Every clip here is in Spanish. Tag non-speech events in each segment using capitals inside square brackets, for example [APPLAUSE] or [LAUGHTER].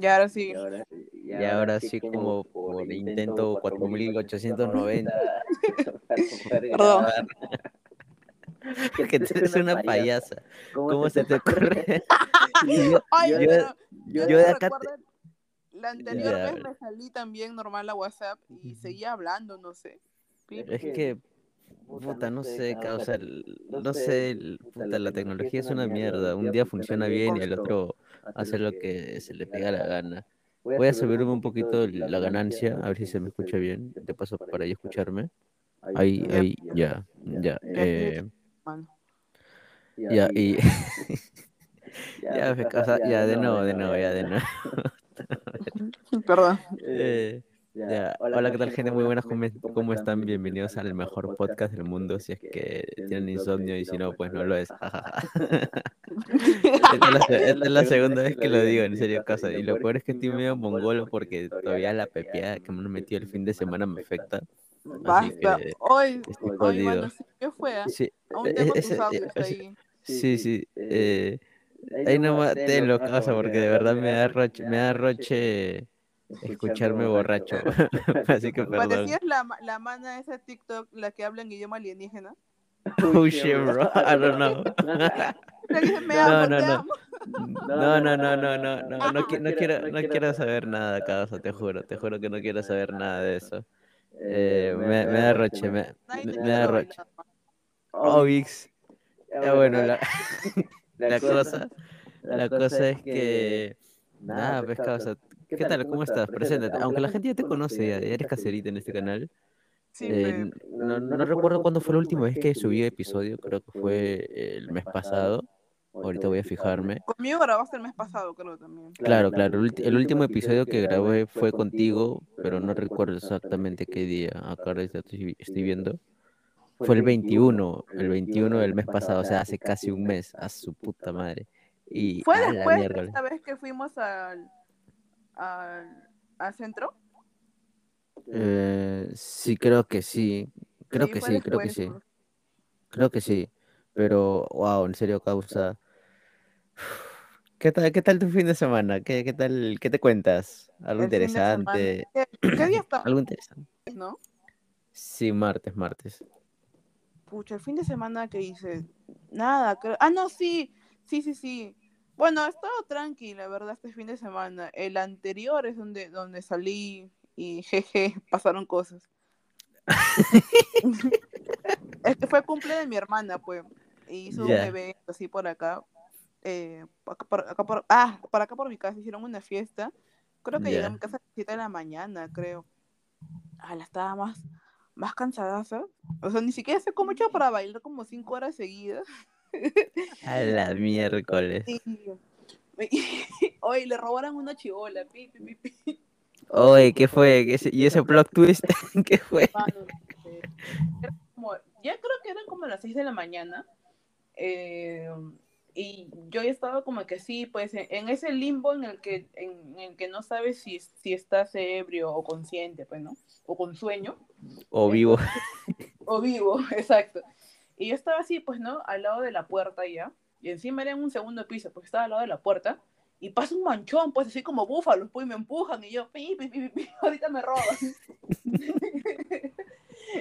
Y ahora sí. Y ahora, sí, como por intento 4890. Perdón. [LAUGHS] que tú eres una payasa. ¿Cómo se te ocurre? [LAUGHS] Ay, yo- pero yo, yo no de acá recuerdo, La anterior Ya. vez me salí también normal a WhatsApp y seguía hablando, no sé. Es que, puta, no sé, causa, el- no sé, puta, la tecnología es una mierda. Un día funciona bien y el otro hace lo que se le pega la gana. Voy a subirme un poquito la ganancia, a ver si se me escucha bien. De paso, para ahí escucharme. Ahí, ahí, ya, ya. eh, ya, y. Ya, me causa- ya, de nuevo, de nuevo, ya, de nuevo. [LAUGHS] Perdón. [LAUGHS] Eh, ya. Hola, ¿qué tal, gente? Muy buenas, ¿cómo, cómo están? Bienvenidos al mejor podcast del mundo. Si es que tienen insomnio y si no, pues no lo es. [LAUGHS] Esta es la, [LAUGHS] esta es la segunda vez que lo digo, en serio, casa. Y lo peor es que estoy medio mongolo porque todavía la pepeada que me han metido el fin de semana me afecta. Basta. que Hoy, estoy hoy, mano, sí, ¿qué fue? ah? Sí, Aún e- tengo ese- tus audios ese- ahí. sí, sí. eh, ahí nomás te lo causa porque de verdad me da roche, me da roche escucharme borracho. [LAUGHS] Así que perdón. Parecías la, la mana de ese TikTok, la que habla en idioma alienígena. [LAUGHS] Oh shit, bro. I don't know. [LAUGHS] No, no, no. No, no, no, no, no, no, no, no quiero, no quiero saber nada, causa, te juro, te juro que no quiero saber nada de eso. Eh, me, me da roche, me, da roche. Oh, Vix. Ya bueno, la, la cosa, la cosa es que, nada, pues, causa, ¿qué tal? ¿Cómo estás? Preséntate. Aunque la gente ya te conoce, ya, ya eres caserita en este canal. Sí, Eh, pe- no, no recuerdo cuándo fue la última vez que subí episodio, creo que fue el mes pasado. Ahorita voy a fijarme. Conmigo grabaste el mes pasado, creo también. Claro, claro, el, el último episodio que grabé fue contigo, pero no recuerdo exactamente qué día. Acá estoy, estoy viendo. Fue el 21, el 21 del mes pasado, o sea, hace casi un mes, a su puta madre. Y ¿Fue después de esta vez que fuimos al, al, al centro? Eh, sí, creo que sí. Creo Sí, que sí, creo que sí. Creo que sí. Pero, wow, en serio, causa. ¿Qué tal, qué tal tu fin de semana? ¿Qué, qué tal, qué te cuentas? ¿Algo El interesante? ¿Qué, qué día está? Algo interesante. ¿No? Sí, martes, martes. Pucha, el fin de semana que hice. Nada, creo. Ah, no, sí. Sí, sí, sí. Bueno, he estado tranquila, verdad, este fin de semana. El anterior es donde, donde salí y jeje, [LAUGHS] pasaron cosas. [LAUGHS] [LAUGHS] es que fue cumple de mi hermana, pues. Y hizo un evento así por acá. eh, acá por, acá por- ah, por acá por mi casa hicieron una fiesta. Creo que llegué Ya. a mi casa a las 7 de la mañana, creo. Ah, la estaba más, más cansada. O sea, ni siquiera sé cómo he hecho para bailar como 5 horas seguidas. A la miércoles. [LAUGHS] Oye, le robaron una chivola. Pi, pi, pi, pi. Oye, ¿qué fue? ¿Qué ¿Y ese plot twist? [LAUGHS] ¿Qué fue? Como- ya creo que eran como las 6 de la mañana. eh, y yo ya estaba como que sí, pues en, en ese limbo en el que, en, en el que no sabes si, si estás ebrio o consciente, pues, ¿no? O con sueño. O vivo. O vivo, [LAUGHS] exacto. Y yo estaba así, pues, ¿no? Al lado de la puerta ya. Y encima era en un segundo piso, porque estaba al lado de la puerta. Y pasa un manchón, pues, así como búfalos, pues, y me empujan. Y yo, pi, pi, pi, [LAUGHS] ahorita me roban. [LAUGHS]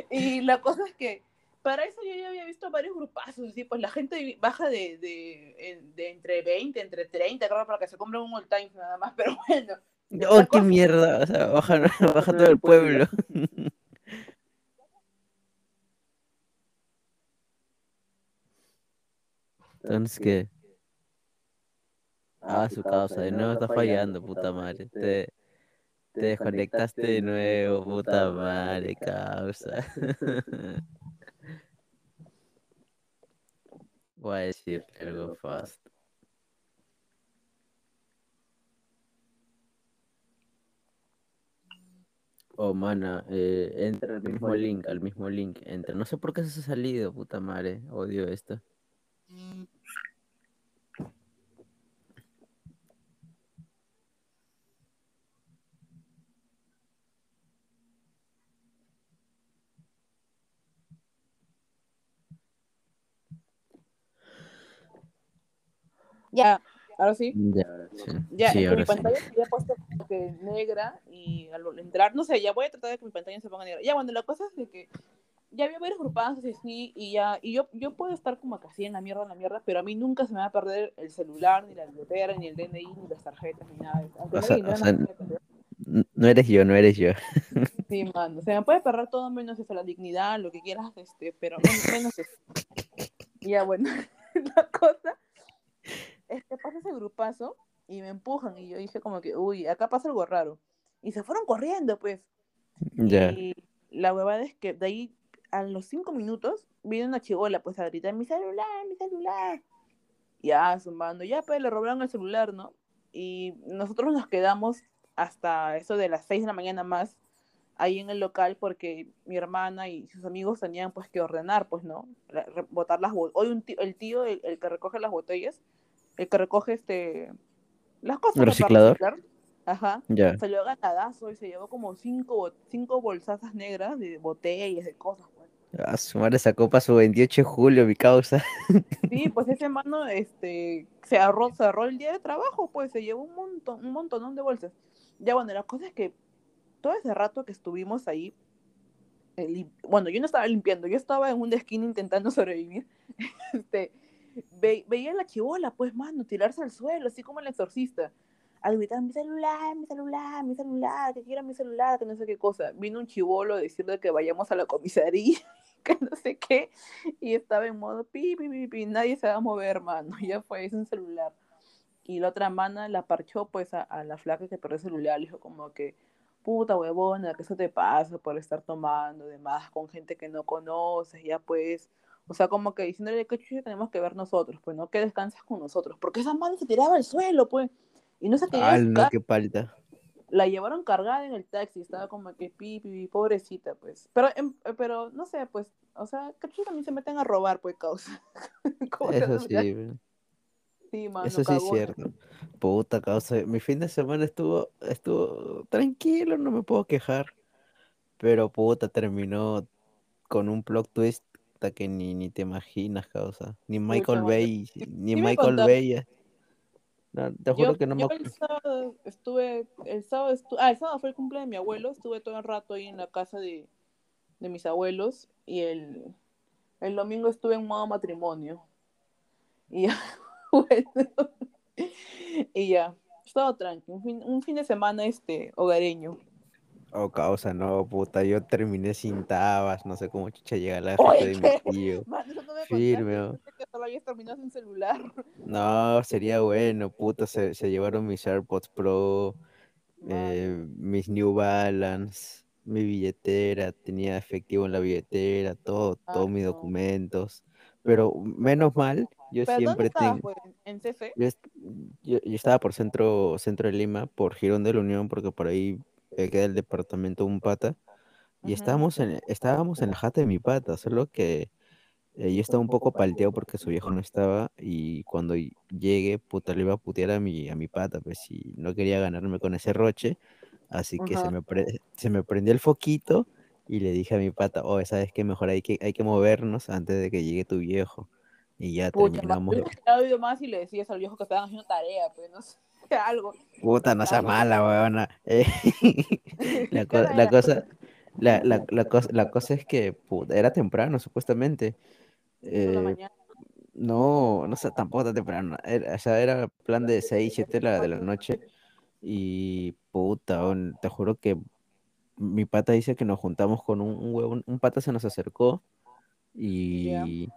y la cosa es que, para eso yo ya había visto varios grupazos, así, pues, la gente baja de, de, de entre 20, entre 30, creo, para que se compren un all time nada más. [LAUGHS] Pero bueno, Oh, qué mierda. O sea, baja, baja todo el pueblo. Entonces, ¿qué? Ah, su causa, de nuevo está fallando, puta madre. Te, te desconectaste de nuevo, puta madre, causa. [LAUGHS] Voy a decirle algo fast. Oh, mana, eh, entra al mismo link, al mismo link, entra. No sé por qué se ha salido, puta madre. Odio esto. Ya, Ahora sí. Ya, ya sí, mi pantalla se había puesto como que negra y al entrar, no sé, ya voy a tratar de que mi pantalla se ponga negra. Ya, bueno, la cosa es de que ya había varios grupazos y así, y ya, y yo, yo puedo estar como casi en la mierda, en la mierda, pero a mí nunca se me va a perder el celular, ni la billetera, ni el DNI, ni las tarjetas, ni nada. Aunque O no sea, me o sea, ¿no? no eres yo, no eres yo. [LAUGHS] Sí, mano, se me puede perder todo menos eso, la dignidad, lo que quieras, este, pero menos, menos eso. Ya, bueno, [LAUGHS] la cosa es que pasa ese grupazo y me empujan y yo dije como que, uy, acá pasa algo raro. Y se fueron corriendo, pues. Ya. Y la huevada es que de ahí a los cinco minutos viene una chivola pues a gritar mi celular, mi celular. Ya, zumbando, ya pues le robaron el celular, ¿no? Y nosotros nos quedamos hasta eso de las seis de la mañana más ahí en el local porque mi hermana y sus amigos tenían pues que ordenar, pues, ¿no? Re- Botar las botellas. Hoy un tío- el tío, el, el que recoge las botellas, el que recoge este las cosas ¿El pues, para reciclador? reciclar, ajá, Ya. salió ganadazo y se llevó como cinco, cinco bolsazas negras de botellas, de cosas. A su madre sacó para su 28 de julio, mi causa. Sí, pues ese mano este, se ahorró, se el día de trabajo, pues se llevó un montón, un montón de bolsas. Ya bueno, la cosa es que todo ese rato que estuvimos ahí, eh, lim- bueno, yo no estaba limpiando, yo estaba en una esquina intentando [LAUGHS] sobrevivir. Este, ve- veía la chivola, pues, mano, tirarse al suelo, así como el exorcista. Al gritar, mi celular, mi celular, mi celular, que quiera mi celular, que no sé qué cosa. Vino un chivolo a decirle que vayamos a la comisaría, que no sé qué, y estaba en modo pi, pi, pi, pi, nadie se va a mover, hermano, [LAUGHS] ya fue, es un celular. Y la otra mana la parchó, pues, a, a la flaca que perdió el celular, le dijo como que, puta huevona, que eso te pasa por estar tomando de más con gente que no conoces, ya pues, o sea, como que diciéndole que chucha tenemos que ver nosotros, pues, ¿no? Que descansas con nosotros, porque esa mano se tiraba al suelo, pues, y no se quería Al no, qué palta. La llevaron cargada en el taxi, estaba como que pi, pi, pi, pobrecita, pues, pero, em- pero, no sé, pues, o sea, que chucha también se meten a robar, pues, causa. [LAUGHS] Eso sí, sí, mano, eso sí es cierto. Puta causa, mi fin de semana estuvo, estuvo tranquilo, no me puedo quejar. Pero puta, terminó con un plot twist que ni, ni te imaginas, causa. Ni Michael. Bay, ni Michael. Bay. No, te juro Yo, que no me yo acuerdo. el sábado estuve, el sábado estu- ah, el sábado fue el cumple de mi abuelo, estuve todo el rato ahí en la casa de, de mis abuelos y el, el domingo estuve en modo matrimonio. Y ya, [LAUGHS] bueno, y ya, estaba tranqui, un fin, un fin de semana este hogareño. Oh, causa, no, puta, yo terminé sin tabas, no sé cómo chucha llega la [LAUGHS] fiesta de mi [LAUGHS] tío. Mano, eso no me Firme, contaste, yo pensé que solo habías terminado sin celular. [LAUGHS] No, sería bueno, puta, se, se llevaron mis AirPods Pro, eh, mis New Balance, mi billetera, tenía efectivo en la billetera, todo, todos mis documentos. Pero menos mal, yo ¿Pero siempre estabas, tengo. pues? ¿En CC? Yo- yo estaba por centro, centro de Lima, por Girón de la Unión, porque por ahí eh, queda el departamento de un pata. Y estábamos en, estábamos en la jata de mi pata, solo que eh, yo estaba un poco palteado porque su viejo no estaba. Y cuando llegue, puta, le iba a putear a mi, a mi pata, pues si no quería ganarme con ese roche. Así que se me, pre- se me prendió el foquito y le dije a mi pata, oh, ¿sabes qué? Mejor hay que, hay que movernos antes de que llegue tu viejo. Y ya Pucha, más, terminamos. oído más y le decías al viejo que estaban haciendo tarea, pues no sé, [LAUGHS] algo. Puta, no seas mala, weona. Eh, [LAUGHS] la, [LAUGHS] co- cosa, la, la, la cosa, la cosa es que puta, era temprano, supuestamente. Eh, no, no sé, tampoco tan temprano. Era, o sea, era plan de 6, 7 de la, de la noche. Y puta, te juro que mi pata dice que nos juntamos con un, un huevón. Un pata se nos acercó y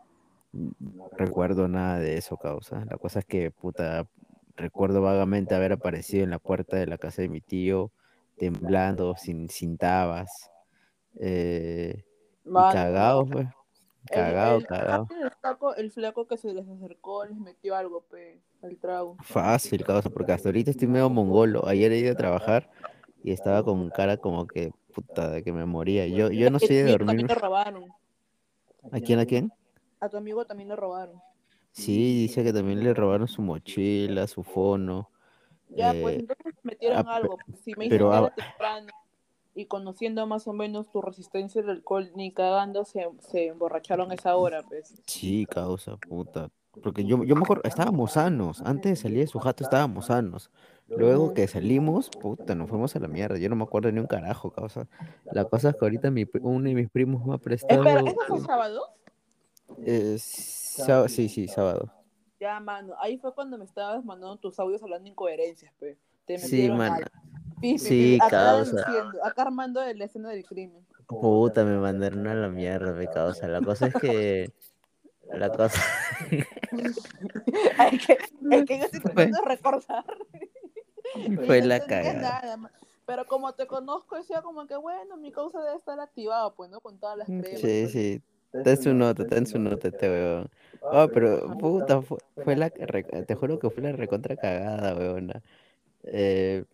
no recuerdo nada de eso, causa. La cosa es que, puta, recuerdo vagamente haber aparecido en la puerta de la casa de mi tío, temblando, sin, sin tabas. eh, y cagado, pues. Cagado, el, cagado. el flaco, el flaco que se les acercó les metió algo, pe, al trago. Fácil, causa, porque hasta ahorita estoy medio mongolo. Ayer he ido a trabajar y estaba con cara como que, puta, de que me moría. Yo, yo no soy de dormir. También le robaron. ¿A quién, a quién? A tu amigo también le robaron. Sí, dice que también le robaron su mochila, su fono. Ya, pues eh, entonces metieron ah, algo. pues, Si me pero ah, temprano y conociendo más o menos tu resistencia al alcohol, ni cagando se, se emborracharon a esa hora, pues. Sí, causa, puta. Porque yo, yo me acuerdo, estábamos sanos. Antes de salir de su jato estábamos sanos. Luego que salimos, puta, nos fuimos a la mierda. Yo no me acuerdo ni un carajo, causa. La cosa es que ahorita mi, uno de mis primos me ha prestado. Espera, ¿eso fue sábado? Eh, sí, sí, sábado. Ya, mano, ahí fue cuando me estabas mandando tus audios hablando incoherencias, pues. sí, mano. Sí, causa. Acá armando la escena del crimen. Puta, me mandaron a la mierda, me causa. La cosa es que. La cosa. [LAUGHS] es, que, es que yo estoy [LAUGHS] tratando de recordar. [LAUGHS] Fue la cagada. Pero como te conozco, decía como que bueno, mi causa debe estar activada, pues, ¿no? Con todas las mm, cremas. Sí, sí. Está en su nota, está en su nota este weón. Oh, pero puta, fue, la te juro que fue la recontra cagada, weona. Eh,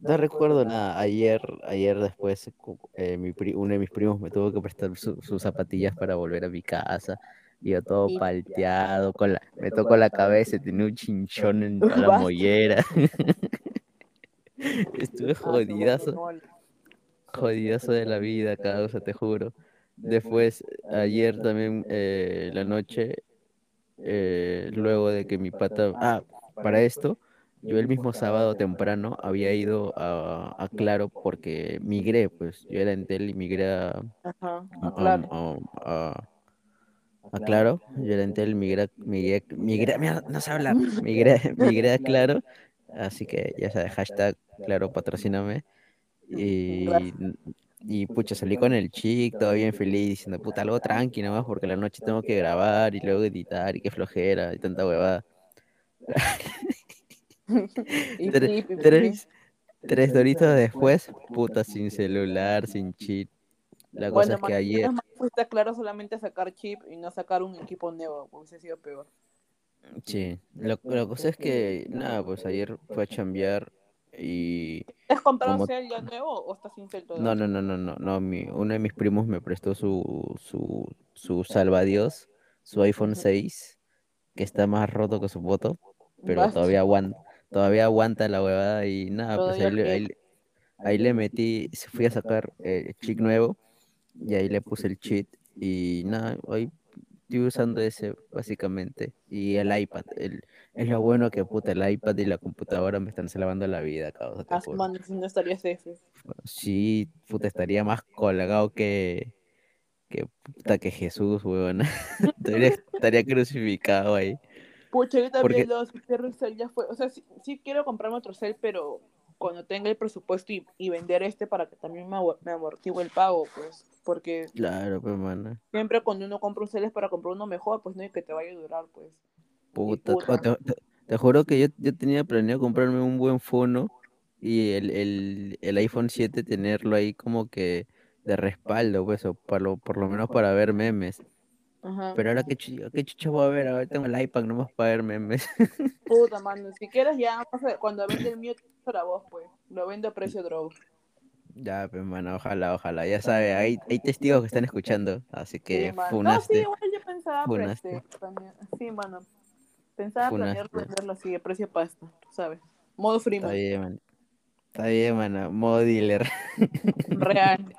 no recuerdo nada. Ayer, ayer después, eh, mi uno de mis primos me tuvo que prestar sus zapatillas para volver a mi casa. Y yo todo palteado, con la, me tocó la cabeza, tenía un chinchón en [LAUGHS] la mollera. [LAUGHS] [LAUGHS] Estuve ah, jodidazo. Jodidazo de la vida, causa, te juro. Después, ayer también, eh, la noche, eh, luego de que mi pata... Ah, para esto, yo el mismo sábado temprano había ido a, Claro porque migré, pues yo era Entel y migré a, claro. a, Claro. Yo era Entel, migré, migré, migré, no sé hablar, [LAUGHS] migré, [LAUGHS] migré a Claro, así que ya sabes, hashtag Claro, patrocíname. Y y pucha, salí con el chic, todo bien feliz, diciendo, puta, algo tranqui nomás, porque la noche tengo que grabar y luego editar y qué flojera y tanta huevada. [LAUGHS] [LAUGHS] tres, tres, doritos después, puta, sin celular, sin chip. La cosa es que ayer. Fuiste claro solamente sacar chip y no sacar un equipo nuevo, hubiese sido peor. Sí, la cosa es que, nada, pues ayer fue a chambear y ¿Has comprado como... ya nuevo o estás sin cel No, no, no, no, no, no. Mi, uno de mis primos me prestó su, su, su salvadios, su iPhone 6, que está más roto que su foto, pero todavía aguanta, todavía aguanta la huevada y nada, pues ahí, ahí, le metí, fui a sacar el eh, chip nuevo y ahí le puse el cheat y nada, hoy estoy usando ese básicamente. Y el iPad. El, es lo bueno que puta, el iPad y la computadora me están salvando la vida, cabrón. Ah, si no estaría Sí, puta, estaría más colgado que. que puta que Jesús, weón. [LAUGHS] estaría, crucificado ahí. Pucha, yo también Porque... ya fue. O sea, sí, sí, quiero comprarme otro cel, pero cuando tenga el presupuesto y, y vender este para que también me, me amortigue el pago, pues, porque... Claro, pues. Siempre cuando uno compra un cel es para comprar uno mejor, pues, no hay que te vaya a durar, pues. Puta, Te, juro que yo, yo tenía planeado comprarme un buen fono y el, el, el iPhone 7 tenerlo ahí como que de respaldo, pues, o por lo, por lo menos para ver memes. Pero ahora qué, chucha, qué chucha voy a ver, ahora tengo el iPad nomás para ver memes. [LAUGHS] Puta, mano, si quieres ya, cuando vende el mío, para vos, pues, lo vendo a precio draw. Ya, pues, mano, ojalá, ojalá, ya sabe, hay, hay testigos que están escuchando, así que sí, funaste. No, sí, igual yo pensaba, funaste. también, sí, mano, pensaba planear venderlo así, a precio pasta, tú sabes, modo free. Está bien, mano. Está bien, mano, modo dealer. [LAUGHS] Real.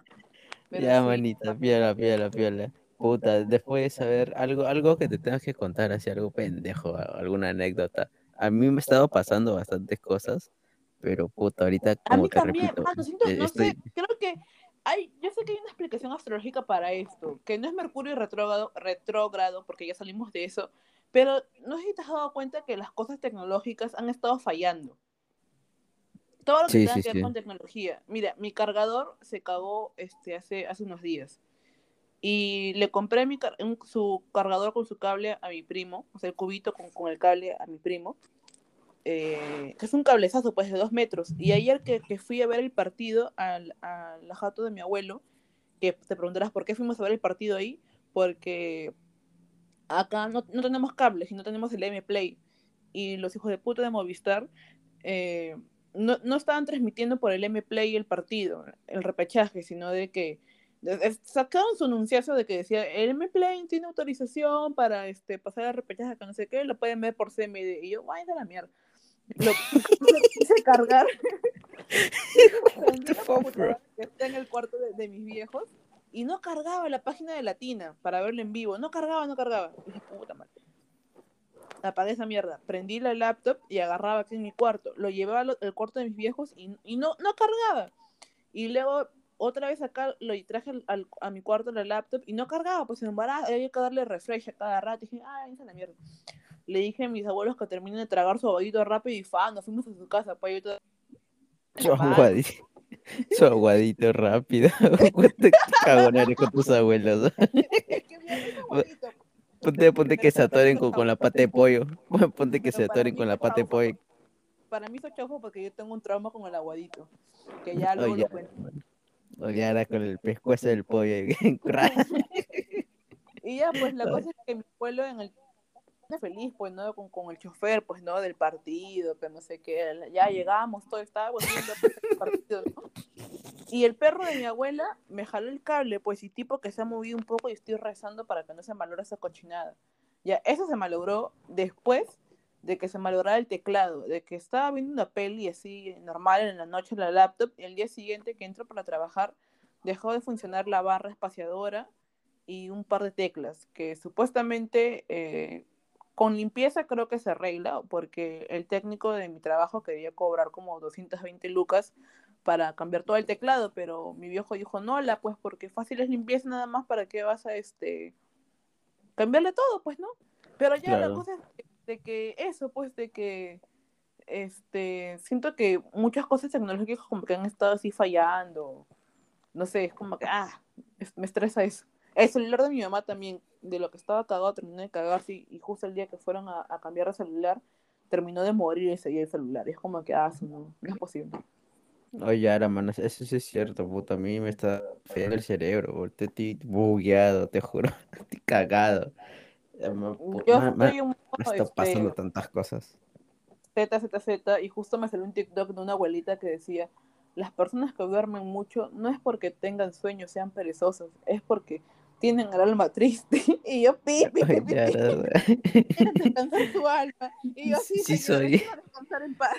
[LAUGHS] ya, manita, piola, piola, piola. Puta, después de saber algo, algo que te tengas que contar, así algo pendejo, alguna anécdota. A mí me ha estado pasando bastantes cosas, pero puta, ahorita como a mí te también, repito, mano, siento, no sé, creo que hay, yo sé que hay una explicación astrológica para esto, que no es Mercurio retrógrado, retrógrado, porque ya salimos de eso, pero no sé si te has dado cuenta que las cosas tecnológicas han estado fallando. Todo lo que sí, tenga que ver con tecnología. Mira, mi cargador se cagó este, hace, hace unos días y le compré mi su cargador con su cable a mi primo, o sea, el cubito con, con el cable a mi primo, eh, que es un cablezazo pues de dos metros. Y ayer que, que fui a ver el partido al, al jato de mi abuelo, que te preguntarás por qué fuimos a ver el partido ahí, porque acá no, no tenemos cables y no tenemos el M-Play. Y los hijos de puta de Movistar eh, no, no estaban transmitiendo por el M-Play el partido, el repechaje, sino de que sacaron su anunciazo de que decía el M-Plane tiene autorización para este pasar a repechaje que no sé qué, lo pueden ver por CMD. Y yo, guay de la mierda. Lo, [LAUGHS] quise cargar. [LAUGHS] está en el cuarto de, mis viejos y no cargaba la página de Latina para verlo en vivo. No cargaba, no cargaba. Y dije, puta madre. apagué esa mierda, prendí la laptop y agarraba aquí en mi cuarto. Lo llevaba al cuarto de mis viejos y, no, no cargaba. Y luego otra vez acá lo traje a mi cuarto la laptop y no cargaba, pues en embarazo, había que darle refresh a cada rato. Y dije, ay, esa la mierda. Le dije a mis abuelos que terminen de tragar su aguadito rápido y fa, nos fuimos a su casa. Pues yo [LAUGHS] Su aguadito. Rápido. [LAUGHS] ¿Cuánto cagonares con tus abuelos? [LAUGHS] Ponte, [LAUGHS] ponte que se atoren con, la pata de pollo. Ponte que se atoren con la pata de pollo. Para mí es chafo porque yo tengo un trauma con el aguadito. Que ya luego lo cuento. O ya era con el pescuezo del pollo. y ya, pues la cosa es que mi pueblo en el feliz, pues, ¿no? Con, con, el chofer, pues, ¿no? Del partido, que no sé qué, ya llegamos, todo estaba volviendo el partido, ¿no? Y el perro de mi abuela me jaló el cable, pues, y tipo que se ha movido un poco y estoy rezando para que no se malore esa cochinada. Ya, eso se malogró después de que se malograra el teclado, de que estaba viendo una peli así normal en la noche en la laptop y el día siguiente que entro para trabajar dejó de funcionar la barra espaciadora y un par de teclas que supuestamente eh, con limpieza creo que se arregla, porque el técnico de mi trabajo quería cobrar como 220 lucas para cambiar todo el teclado, pero mi viejo dijo, no, la, pues porque fácil es limpieza nada más, ¿para qué vas a este cambiarle todo? Pues no. Pero ya la cosa es de que eso, pues de que este siento que muchas cosas tecnológicas como que han estado así fallando. No sé, es como que, ah, me estresa eso. El celular de mi mamá también, de lo que estaba cagado, terminó de cagarse y, justo el día que fueron a, cambiar de celular, terminó de morir y seguía el celular. Y es como que, ah, no, no es posible. Oye, ahora, mano, eso sí es cierto, puta. A mí me está fallando el cerebro, Estoy bugueado, te juro. [LAUGHS] Estoy cagado. Yo estoy un poco, me está este, pasando tantas cosas. Z, Z, Z, y justo me salió un TikTok de una abuelita que decía, las personas que duermen mucho no es porque tengan sueños, sean perezosos, es porque tienen el alma triste. [LAUGHS] Y yo, pipi, pipi, pi, descansar [LAUGHS] tu alma. Y yo, sí, sí soy. descansar en paz.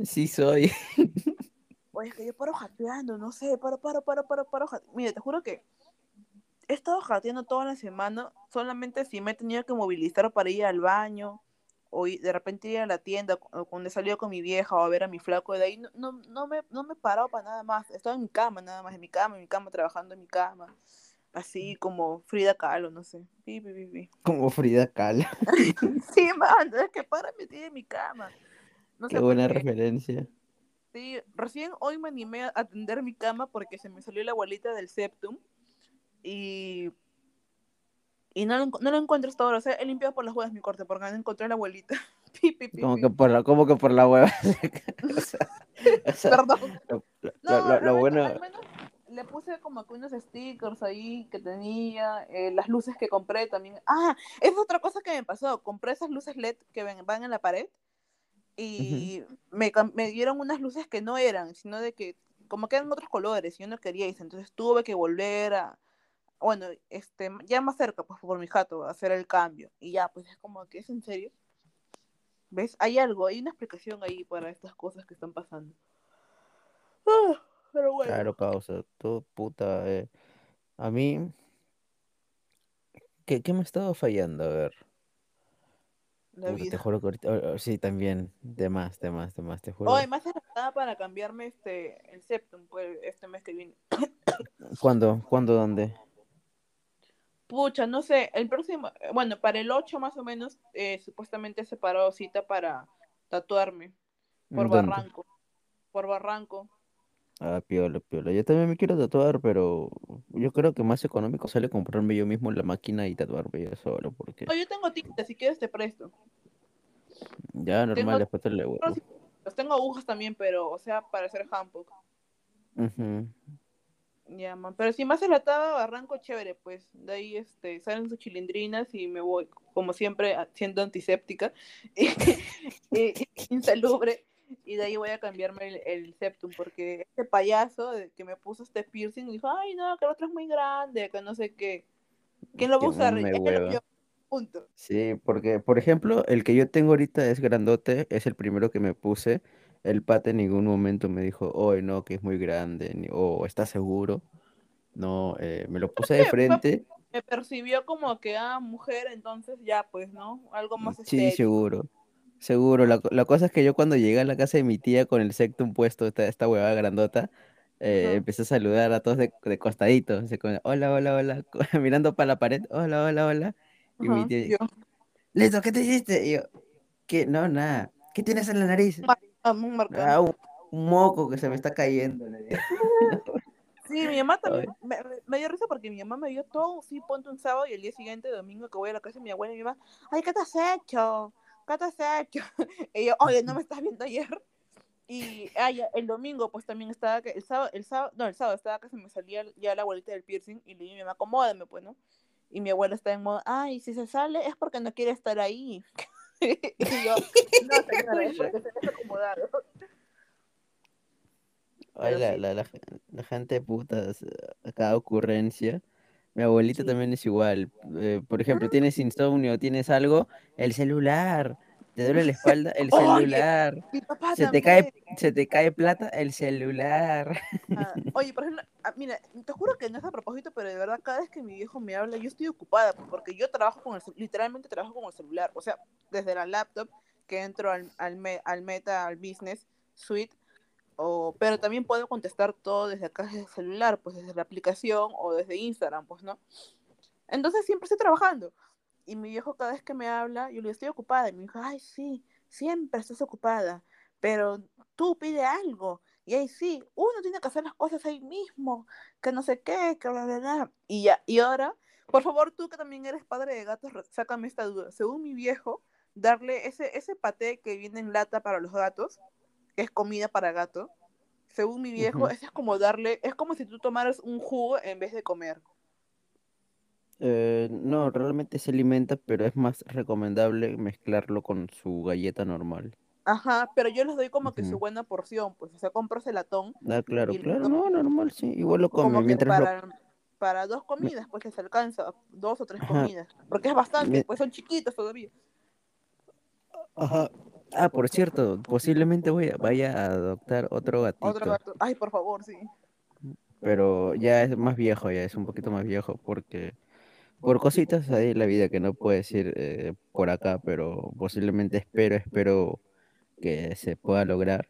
Sí soy. [LAUGHS] Oye, que yo paro jateando, no sé, paro, paro, paro, paro, paro. Mire, te juro que he estado jateando toda la semana, solamente si me he tenido que movilizar para ir al baño, o de repente ir a la tienda, o cuando he salido con mi vieja, o a ver a mi flaco de ahí, no, no, no, me, no me he parado para nada más. Estaba en mi cama, nada más, en mi cama, en mi cama, trabajando en mi cama así como Frida Kahlo, no sé. [LAUGHS] Como Frida Kahlo. [LAUGHS] sí, man, es que para meter en mi cama. No qué buena referencia. Sí, recién hoy me animé a atender mi cama porque se me salió la abuelita del septum y y no, no lo encuentro hasta ahora. O sea, he limpiado por las huevas mi corte porque no encontré a la abuelita. [LAUGHS] como, que por la, como que por la hueva. Perdón. Lo, no, bueno le puse como que unos stickers ahí que tenía, eh, las luces que compré también. Ah, es otra cosa que me pasó. Compré esas luces LED que van en la pared y me, me, dieron unas luces que no eran, sino de que como que eran otros colores y yo no quería eso. Entonces tuve que volver a, bueno, este, ya más cerca, pues por mi jato, a hacer el cambio. Y ya, pues es como que es en serio. ¿Ves? Hay algo, hay una explicación ahí para estas cosas que están pasando. Ah. Pero bueno. Claro, causa, todo puta. Eh. A mí, ¿qué, ¿qué me ha estado fallando? A ver. La vida. Te juro que ahorita, sí, también, de más, de más, de más, te juro. Oh, además estaba para cambiarme este, el septum, pues, este mes que viene. ¿Cuándo? ¿Cuándo? ¿Dónde? Pucha, no sé, el próximo, bueno, para el 8 más o menos, eh, supuestamente se paró cita para tatuarme por Barranco, por Barranco. Ah, piola, piola. Yo también me quiero tatuar, pero yo creo que más económico sale comprarme yo mismo la máquina y tatuarme yo solo, porque... yo tengo tinta, si quieres te presto. Ya, normal, después te le Los tengo agujas también, pero, o sea, para hacer handbook. Ya, man. Pero si más se la taba, barranco chévere, pues. De ahí este, salen sus chilindrinas y me voy, como siempre, siendo antiséptica [LAUGHS] insalubre y de ahí voy a cambiarme el, septum, porque este payaso que me puso este piercing dijo, ay no, que el otro es muy grande, que no sé qué. ¿Quién lo va a usar? Punto. Sí, porque, por ejemplo, el que yo tengo ahorita es grandote, es el primero que me puse. El pate en ningún momento me dijo, oye, no, que es muy grande, o está seguro. No, eh, me lo puse de [LAUGHS] frente me percibió como que, ah, mujer, entonces ya, pues, ¿no? Algo más Sí, seguro. Seguro. La, la, cosa es que yo cuando llegué a la casa de mi tía con el sectum puesto, esta, esta huevada grandota, eh, empecé a saludar a todos de, de costadito. hola, hola, hola, [LAUGHS] mirando para la pared, hola, hola, hola. Y mi tía, Listo, ¿qué te hiciste? Y yo, ¿qué? No, nada. ¿Qué tienes en la nariz? Ah, un, moco que se me está cayendo. [LAUGHS] Sí, mi mamá también me, dio risa porque mi mamá me dio todo, sí, ponte un sábado y el día siguiente, domingo, que voy a la casa de mi abuela y mi mamá, ay, ¿qué te has hecho? ¿Qué te has hecho? [LAUGHS] Y yo, oye, ¿no me estás viendo ayer? Y ay, el domingo, pues también estaba, que el sábado, el sábado, no, el sábado estaba que se me salía ya la abuelita del piercing y le dije, mi mamá, acomódame, pues, ¿no? Y mi abuela está en modo, ay, si se sale es porque no quiere estar ahí. [LAUGHS] y yo, no, [LAUGHS] señora, es porque se acomodado. Ay, la, la, la, gente puta, cada ocurrencia. Mi abuelita también es igual. Eh, por ejemplo, tienes insomnio, tienes algo, el celular te duele la espalda, el celular. se te cae, se te cae plata, el celular. Ah, oye, por ejemplo, ah, mira, te juro que no es a propósito, pero de verdad cada vez que mi viejo me habla, yo estoy ocupada, porque yo trabajo con el, literalmente trabajo con el celular, o sea, desde la laptop que entro al, al, al Meta, al Business Suite, o, pero también puedo contestar todo desde acá, desde el celular, pues desde la aplicación o desde Instagram, pues, ¿no? Entonces siempre estoy trabajando y mi viejo cada vez que me habla, yo le estoy ocupada. Y me dijo, ay, sí, siempre estás ocupada, pero tú pide algo. Y ahí sí, uno tiene que hacer las cosas ahí mismo, que no sé qué, que bla, bla, bla. Y ya, y ahora, por favor, tú que también eres padre de gatos, sácame esta duda. Según mi viejo, darle ese, ese paté que viene en lata para los gatos, es comida para gato, según mi viejo, ese es como darle, es como si tú tomaras un jugo en vez de comer. Eh, no, realmente se alimenta, pero es más recomendable mezclarlo con su galleta normal. Ajá, pero yo les doy como que su buena porción, pues, o sea, compras el latón. Ah, claro, claro, no, normal, sí, igual lo come mientras para, para dos comidas, pues les alcanza, dos o tres comidas, porque es bastante, pues son chiquitos todavía. Ajá. Ah, por cierto, posiblemente voy a, vaya a adoptar otro gatito. Otro gato, ay, por favor, sí. Pero ya es más viejo, ya es un poquito más viejo, porque por cositas ahí en la vida que no puedo decir eh, por acá, pero posiblemente espero, espero que se pueda lograr.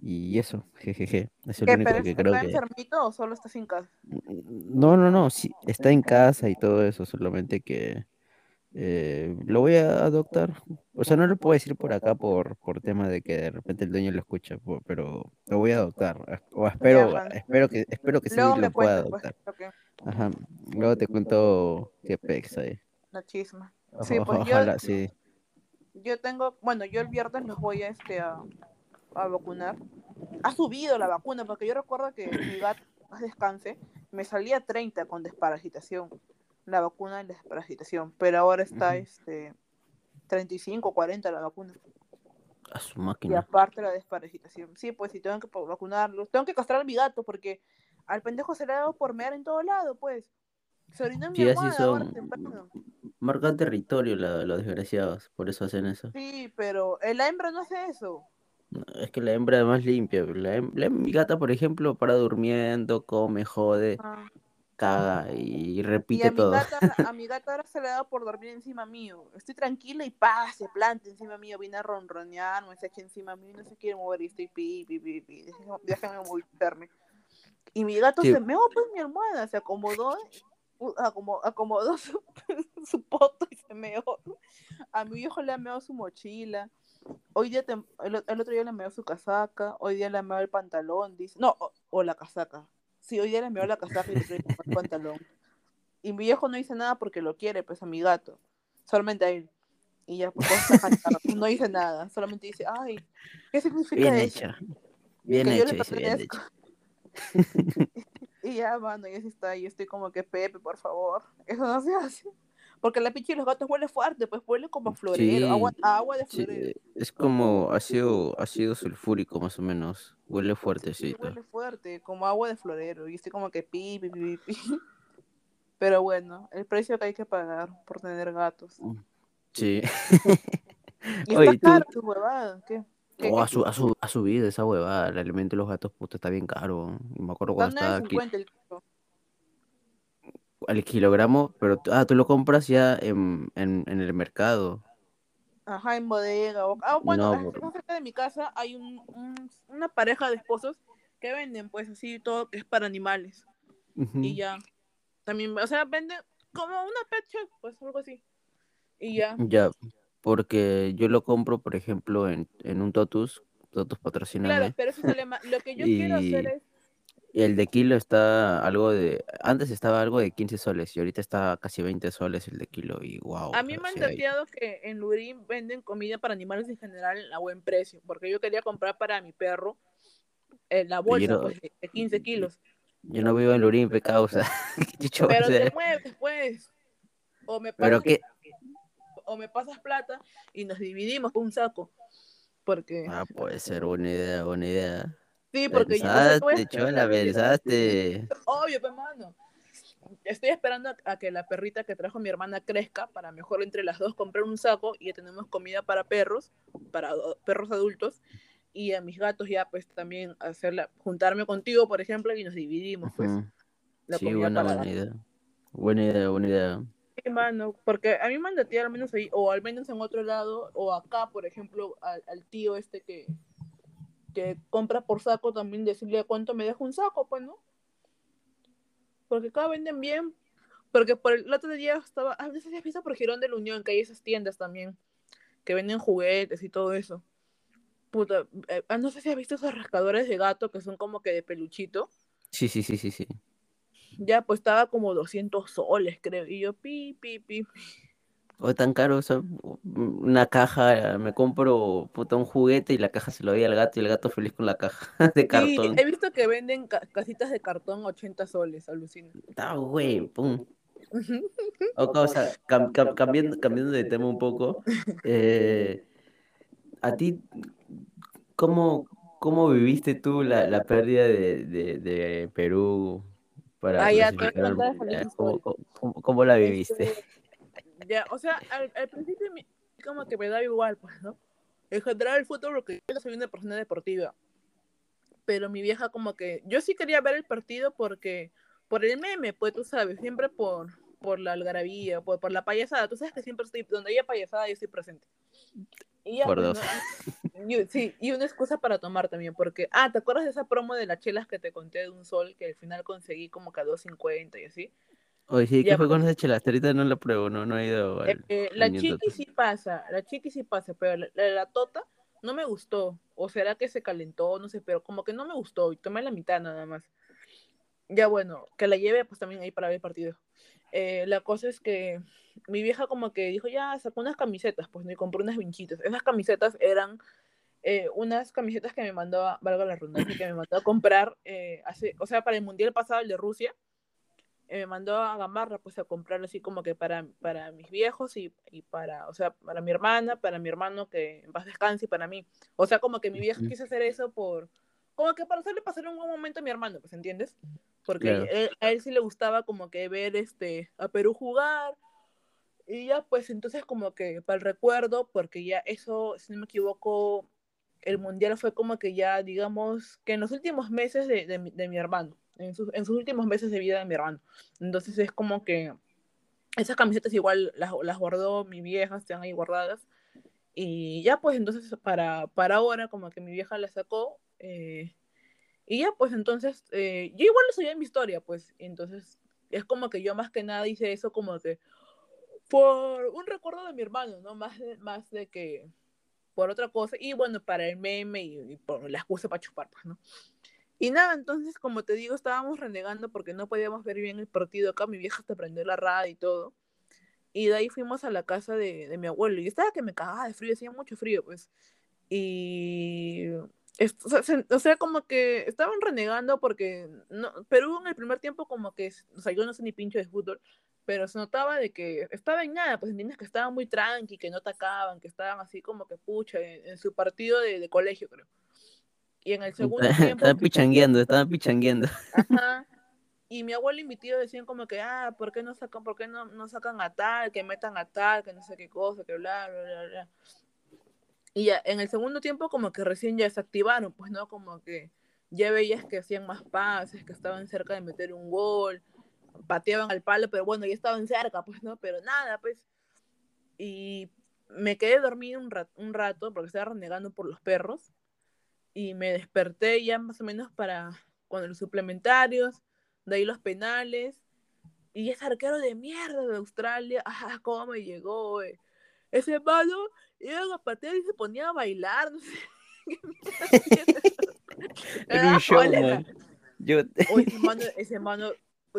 Y eso, jejeje, es lo único que creo ¿Está enfermito o solo está sin casa? No, no, no, sí, está en casa y todo eso, solamente que eh, lo voy a adoptar. O sea, no lo puedo decir por acá por, por tema de que de repente el dueño lo escucha, pero lo voy a adoptar. O espero, espero que, espero que sí lo pueda pues, adoptar. Ajá. Luego te cuento qué pex ahí. La chisma. Sí, [LAUGHS] pues Ojalá, yo, sí. yo tengo, bueno, yo el viernes los voy a, este, a, a, vacunar. Ha subido la vacuna, porque yo recuerdo que mi gato, descanse, me salía 30 con desparasitación, la vacuna de desparasitación, pero ahora está este 35, 40 la vacuna. A su máquina. Y aparte la desparasitación. Sí, pues si tengo que vacunarlos, tengo que castrar a mi gato porque al pendejo se le ha dado por mear en todo lado, pues. Se orinó en mi Marcan territorio los desgraciados, por eso hacen eso. Sí, pero la hembra no hace eso. es que la hembra además limpia. La, mi gata, por ejemplo, para durmiendo, come, jode, ah. Caga y repite todo. a [LAUGHS] mi gata ahora se le ha dado por dormir encima mío. Estoy tranquila y pa, se planta encima mío, viene a ronronear, me se echa encima mío y no se quiere mover y estoy pi, pi, pi, pi. Déjame moverme. Y mi gato se meó pues mi almohada, se acomodó, acomodó [LAUGHS] su, su poto y se meó. A mi viejo le ha meado su mochila. Hoy día, el, otro día le meó su casaca, hoy día le meó el pantalón, dice, no, o, la casaca. Sí, hoy día le meó la casaca y le el pantalón. Y mi viejo no dice nada porque lo quiere, pues a mi gato. Solamente a él. Y ya, pues no dice nada, solamente dice, ay, ¿qué significa Bien eso? Hecho. Bien hecho, bien hecho. [LAUGHS] y ya, mano, y así está. Y estoy como que, Pepe, por favor, eso no se hace. Porque la pinche de los gatos huele fuerte, pues huele como a florero, agua, agua de florero. Es como ácido, ácido sulfúrico, más o menos. Huele fuertecito. Sí, huele fuerte, como agua de florero. Y estoy como que pi, pi, pi, pi. [LAUGHS] Pero bueno, el precio que hay que pagar por tener gatos. Mm, sí. [LAUGHS] [LAUGHS] y está caro tu huevada, ¿qué? Oh, ha, su, ha, subido esa huevada. El alimento de los gatos, puta, está bien caro. me acuerdo cuando estaba aquí. Al kilogramo, pero ah, tú lo compras ya en, en, en el mercado. Ajá, en bodega. O, ah, bueno, no, cerca de mi casa hay un, una pareja de esposos que venden, pues así, todo que es para animales. Y ya. También, o sea, venden como una pet pues algo así. Y ya. Ya, porque yo lo compro, por ejemplo, en, en un Totus, Totus patrocinado. Claro, pero eso sale más. [LAUGHS] Lo que yo quiero hacer es el de kilo está algo de. Antes estaba algo de 15 soles y ahorita está casi 20 soles el de kilo. Y wow. A mí me han dateado que en Lurín venden comida para animales en general a buen precio. Porque yo quería comprar para mi perro eh, la bolsa pues, de 15 kilos. Yo no vivo en Lurín, causa. [LAUGHS] Pero te mueves, pues. O me pasas, o me pasas plata y nos dividimos con un saco. Porque. Ah, puede ser buena idea, buena idea. Sí, porque yo no chola, pensaste. [LAUGHS] Obvio, hermano. Estoy esperando a, que la perrita que trajo mi hermana crezca para mejor entre las dos comprar un saco y ya tenemos comida para perros, para perros adultos y a mis gatos ya pues también hacerla, juntarme contigo, por ejemplo, y nos dividimos pues. sí, buena, buena idea. Buena idea, buena idea. Sí, mano, porque a mí me han al menos ahí, o al menos en otro lado, o acá, por ejemplo, al tío este que, que compra por saco, también decirle cuánto me deja un saco, pues, ¿no? Porque acá venden bien. Porque por el, otro día estaba, a veces has visto por Girón de la Unión, que hay esas tiendas también, que venden juguetes y todo eso. Puta, eh, ah, no sé si has visto esos rascadores de gato que son como que de peluchito. Sí, sí, sí, sí, sí. Ya, pues estaba como 200 soles, creo. Y yo, pi, pi, pi, pi o tan caro, o una caja, me compro puta, un juguete y la caja se lo doy al gato y el gato feliz con la caja [LAUGHS] de cartón. Sí, he visto que venden casitas de cartón 80 soles, alucina. Está güey, pum. o, sea, cambiando, cambiando de tema un poco, eh, a ti, ¿cómo, cómo viviste tú la, la pérdida de, de, de Perú para ah, ya, ¿Cómo, cómo, la viviste? Ya, o sea, al, principio como que me da igual, pues, ¿no? En general el fútbol, porque yo soy una persona deportiva. Pero mi vieja como que, yo sí quería ver el partido porque, por el meme, pues tú sabes, siempre por, por la algarabía, por, por la payasada. Tú sabes que siempre estoy, donde haya payasada, yo estoy presente. Y ya, por pues, dos. sí, y una excusa para tomar también, porque, ah, ¿te acuerdas de esa promo de las chelas que te conté de un sol que al final conseguí como que a 2.50 y así? Oye, sí, ¿qué fue con esa chela? ahorita no la pruebo, no, no he ido eh, eh, La chiqui sí pasa, la chiqui sí pasa, pero la, la, tota no me gustó. O será que se calentó, no sé, pero como que no me gustó y tomé la mitad nada más. Ya bueno, que la lleve pues también ahí para ver el partido. Eh, la cosa es que mi vieja como que dijo, ya, sacó unas camisetas, pues me compré unas vinchitas. Esas camisetas eran unas camisetas que me mandó, valga la redundancia, que me mandó a comprar, hace, o sea, para el Mundial pasado, el de Rusia, eh, me mandó a Gamarra pues a comprar así como que para, para mis viejos y, y, para, o sea, para mi hermana, para mi hermano que en paz descanse y para mí. O sea, como que mi vieja quiso hacer eso por, como que para hacerle pasar un buen momento a mi hermano, pues, ¿entiendes? Porque a él sí le gustaba como que ver este, a Perú jugar. Y ya, pues, entonces como que para el recuerdo, porque ya eso, si no me equivoco, el mundial fue como que ya, digamos, que en los últimos meses de, de, de mi hermano en sus, en sus últimos meses de vida de mi hermano. Entonces es como que esas camisetas igual las, las guardó mi vieja, están ahí guardadas. Y ya pues entonces para, para ahora como que mi vieja la sacó. Eh, y ya pues entonces, eh, yo igual lo sabía en mi historia, pues. Entonces es como que yo más que nada hice eso como que por un recuerdo de mi hermano, ¿no? Más de, más de que por otra cosa. Y bueno, para el meme y, y por la excusa para chupar, pues, ¿no? Y nada, entonces, como te digo, estábamos renegando porque no podíamos ver bien el partido acá. Mi vieja hasta prendió la radio y todo. Y de ahí fuimos a la casa de, mi abuelo. Y estaba que me cagaba de frío, hacía mucho frío, pues. Y. o, sea, como que estaban renegando porque no, Perú en el primer tiempo, como que. O sea, yo no sé ni pincho de fútbol, pero se notaba de que estaba en nada, pues entiendes que estaban muy tranqui, que no atacaban, que estaban así como que pucha, en, su partido de colegio, creo. Y en el segundo tiempo. Estaban pichangueando, estaban pichangueando. Ajá. [LAUGHS] Y mi abuelo y mi tío decían como que, ah, ¿por qué no sacan, por qué no, no sacan a tal, que metan a tal, que no sé qué cosa, que bla, bla, bla, bla. Y ya, en el segundo tiempo como que recién ya se activaron, pues, ¿no? Como que ya veías que hacían más pases, que estaban cerca de meter un gol. pateaban al palo, pero bueno, ya estaban cerca, pues, ¿no? Pero nada, pues. Y me quedé dormido un, un rato porque estaba renegando por los perros y me desperté ya más o menos para cuando los suplementarios, de ahí los penales, y ese arquero de mierda de Australia, ah, cómo me llegó, Ese malo iba a patear y se ponía a bailar, no sé. [LAUGHS] [LAUGHS] Era un [LAUGHS] show, Yo... ese mano, ese mano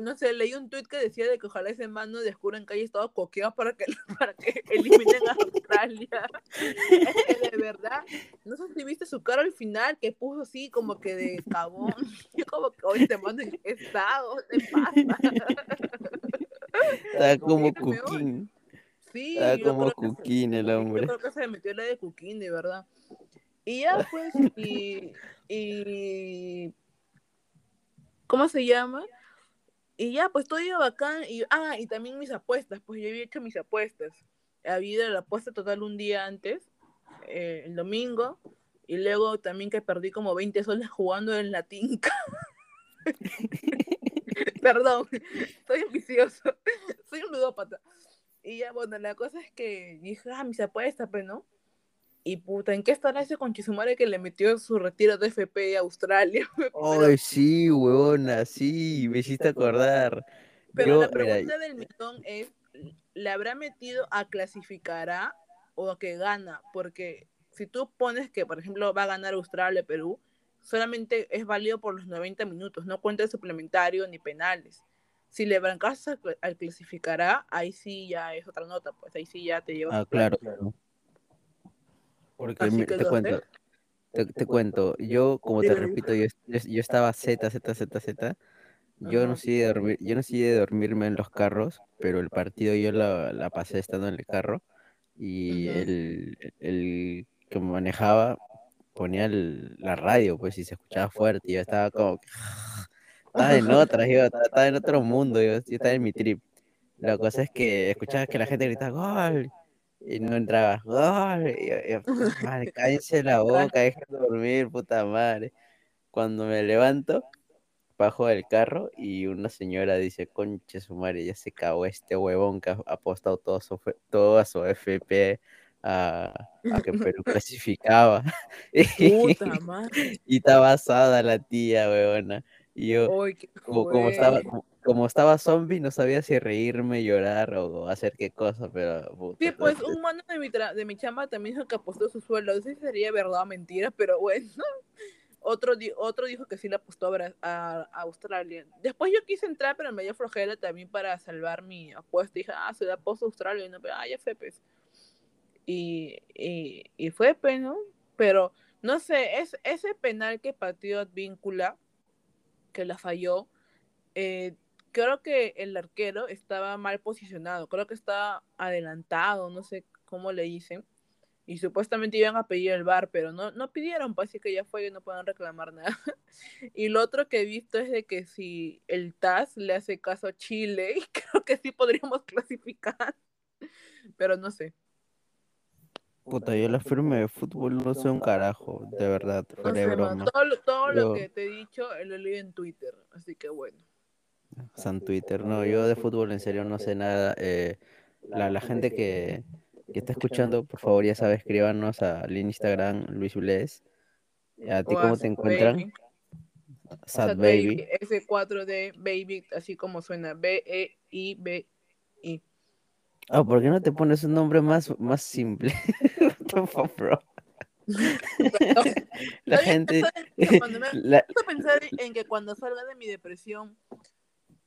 no sé, leí un tuit que decía de que ojalá ese man no descubran que haya estado coqueado para que, [LAUGHS] para que eliminen a Australia. [LAUGHS] es que de verdad, no sé si viste su cara al final, que puso así como que de cabón. [LAUGHS] Como que, hoy te mando estado, te pasa? Está como Cuquín. Sí, Está como Cuquín el hombre. Yo creo que se metió la de Cuquín, de verdad. Y ya pues, y, y ¿cómo se llama? Y ya, pues todo iba bacán. Y, ah, y también mis apuestas, pues yo había hecho mis apuestas. Había ido la apuesta total un día antes, eh, el domingo, y luego también que perdí como 20 soles jugando en la tinca. [LAUGHS] Perdón, soy ambicioso, [LAUGHS] soy un ludópata. Y ya, bueno, la cosa es que dije, ah, mis apuestas, pues, ¿no? Y puta, ¿en qué estará ese conchisumare que le metió su retiro de FP a Australia? [LAUGHS] Ay, sí, huevona, sí, me hiciste acordar. Pero la pregunta del mitón es, ¿le habrá metido a clasificará o a que gana? Porque si tú pones que, por ejemplo, va a ganar Australia, Perú, solamente es válido por los 90 minutos, no cuenta el suplementario ni penales. Si le brancas al clasificará, ahí sí ya es otra nota, pues ahí sí ya te llevas. Ah, claro, claro. Porque te cuento, te, cuento, yo, como te repito, yo, yo, estaba Z, Z, Z, Z. Yo no sé de dormir, yo no sé de dormirme en los carros, pero el partido yo la, la pasé estando en el carro y el, el que manejaba ponía la radio, pues, y se escuchaba fuerte, y yo estaba como estaba en [LAUGHS] otra, yo estaba en otro mundo, yo, yo estaba en mi trip. La cosa es que escuchaba que la gente gritaba gol, y no entraba. ¡Ay! [LAUGHS] madre, cállense la boca, dejen de dormir, puta madre. Cuando me levanto, bajo del carro y una señora dice, conche su madre, ya se cagó este huevón que ha apostado todo su, toda su FP a, a que Perú [LAUGHS] clasificaba. [LAUGHS] Puta madre. y está basada la tía, huevona. Y yo, como, estaba, como estaba zombie, no sabía si reírme, llorar o hacer qué cosa, pero... sí, pues un mano de mi, de mi chamba también dijo que apostó su sueldo. No sé si sería verdad o mentira, pero bueno. [LAUGHS] Otro, otro dijo que sí le apostó a, Australia. Después yo quise entrar, pero me dio flojera también para salvar mi apuesta. Dije, ah, se le apuesto a Australia. Y no, pero, ah, ya fue, pues. Y, y, y fue, pues, ¿no? Pero, no sé, es, ese penal que pateó Advíncula, que la falló, eh, creo que el arquero estaba mal posicionado, creo que estaba adelantado, no sé cómo le dicen, y supuestamente iban a pedir el bar, pero no, no pidieron, pues así que ya fue y no pueden reclamar nada. [LAUGHS] y lo otro que he visto es de que si el TAS le hace caso a Chile, [LAUGHS] creo que sí podríamos clasificar, pero no sé. Puta, yo la firme de fútbol no sé un carajo, de verdad, Todo, lo que te he dicho lo leí en Twitter, así que bueno. San Twitter. No, yo de fútbol en serio no sé nada. Eh, la, la, gente que, que, está escuchando, por favor, ya sabe, escríbanos al Instagram Luis Ules. ¿A ti cómo te encuentran? Sad, Baby. S4D Baby, así como suena. B-E-I-B-I. Ah, ¿por qué no te pones un nombre más, más simple? [LAUGHS] la gente. Cuando me [LAUGHS] la... pensar en que cuando salga de mi depresión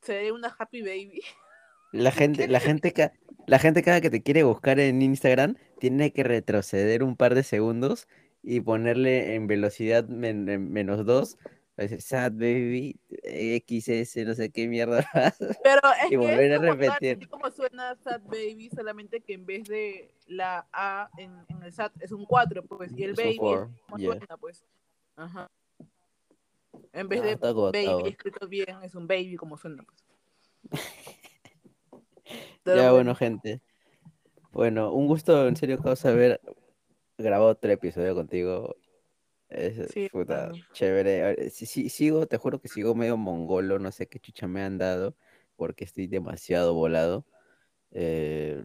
seré una happy baby. La gente, la gente, la gente cada que te quiere buscar en Instagram tiene que retroceder un par de segundos y ponerle en velocidad menos dos. Sad baby, XS, no sé qué mierda. [LAUGHS] Pero es y volver a repetir. como suena sad baby, solamente que en vez de la A en, el SAT es un 4, pues, y el baby, suena, pues. Ajá. En vez de baby escrito bien, es un baby como suena. Pues. [LAUGHS] ya, bueno, gente. Bueno, un gusto, en serio, causa haber grabado otro episodio contigo. Es puta, chévere. Si, sigo, te juro que sigo medio mongolo, no sé qué chucha me han dado. porque estoy demasiado volado. Eh,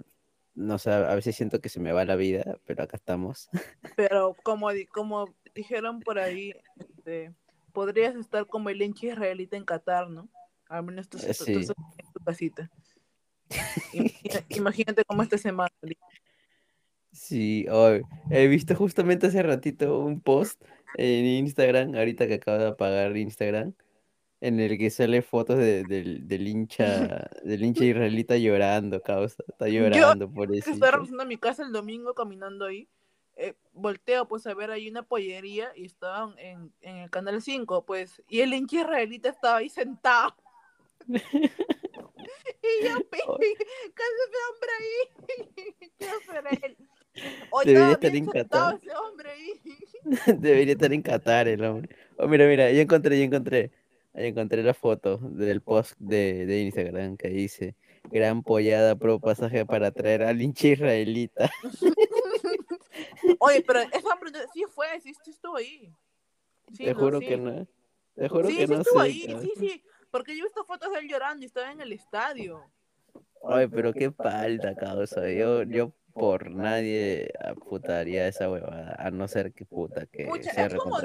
no sé, a veces siento que se me va la vida, pero acá estamos. [LAUGHS] Pero como, como dijeron por ahí, este, podrías estar como el hincha israelita en Qatar, ¿no? Al menos tú, estás en tu casita. [LAUGHS] Imagínate, cómo esta semana. Sí, hoy he visto justamente hace ratito un post en Instagram, ahorita que acabo de apagar Instagram, en el que sale fotos de, del hincha, del hincha israelita llorando, causa, está llorando por eso. Estaba regresando a mi casa el domingo caminando ahí, eh, volteo pues a ver ahí una pollería y estaban en, en el canal 5, pues, y el hincha israelita estaba ahí sentado. [LAUGHS] y yo, ¿qué hace ese hombre ahí? [LAUGHS] ¿Qué hace él? Debería estar en Qatar. [LAUGHS] Debería estar en Qatar el hombre. Oh, mira, mira, yo encontré, yo encontré. Ahí encontré la foto del post de, de Instagram que dice gran pollada pro pasaje para traer al hincha israelita. Oye, pero esa hombre sí fue, sí, estuvo ahí. Te juro que no. Te juro que no estuvo ahí, sí, sí. Porque yo he visto fotos de él llorando y estaba en el estadio. Ay, pero qué falta, causa. Yo, yo por nadie putaría esa huevada, a no ser que puta que sea es como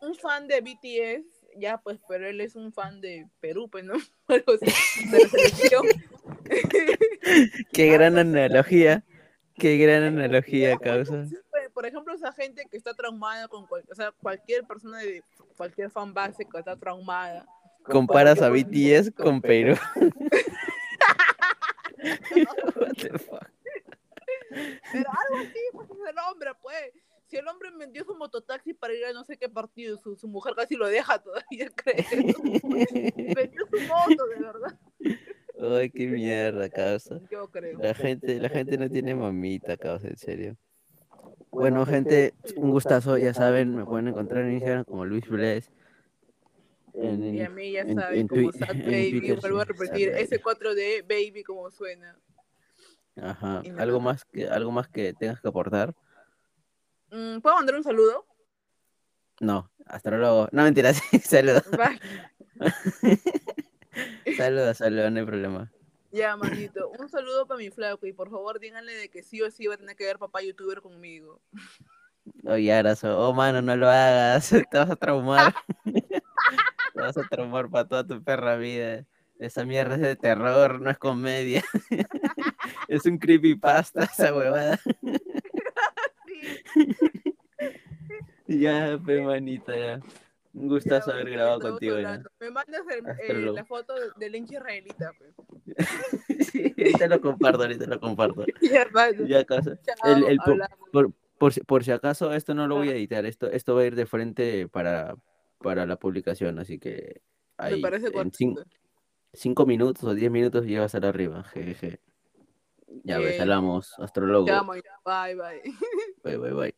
un fan de BTS, ya pues, pero él es un fan de Perú, pues, ¿no? [LAUGHS] Qué gran analogía. Qué gran analogía, causa. Por ejemplo, esa gente que está traumada con o sea, cualquier persona de cualquier fan base que está traumada. Comparas a BTS con Perú. [LAUGHS] [LAUGHS] What the fuck? Pero algo así, pues es el hombre, pues. Si el hombre vendió su mototaxi para ir a no sé qué partido, su, su mujer casi lo deja todavía, [LAUGHS] cree. vendió su moto, de verdad. Ay, qué mierda, causa. Yo creo. La gente, la gente no tiene mamita, causa, en serio. Bueno, gente, un gustazo, ya saben, me pueden encontrar en Instagram como Luis Bless. y a mí ya saben, como Sad [LAUGHS] Baby, vuelvo a repetir, ese 4D Baby como suena. Ajá. ¿Algo más, que, ¿Algo más que tengas que aportar? Mm, ¿Puedo mandar un saludo? No, hasta luego. No, mentira, [LAUGHS] sí, saludos. [LAUGHS] saludos, saludos, no hay problema. Ya, manito, un saludo para mi flaco y por favor díganle de que sí o sí va a tener que ver papá youtuber conmigo. Oye, Arazo, oh mano, no lo hagas, [LAUGHS] te vas a traumar. [LAUGHS] te vas a traumar para toda tu perra vida. Esa mierda es de terror, no es comedia. [LAUGHS] es un creepypasta esa huevada. ya, pe manita, ya. Un gustazo haber grabado contigo. Me mandas eh, la foto del hincha israelita. [LAUGHS] sí, ahorita lo comparto, ahorita lo comparto. [LAUGHS] Ya, ya el, el, por, por, por, si acaso, esto no lo voy a editar, esto, esto va a ir de frente para, para la publicación, así que... Ahí, Me parece correcto. 5 minutos o 10 minutos ya va a estar arriba. Jeje. Ya ves, hablamos, astrólogo. [LAUGHS] Bye, bye. Bye, bye, bye.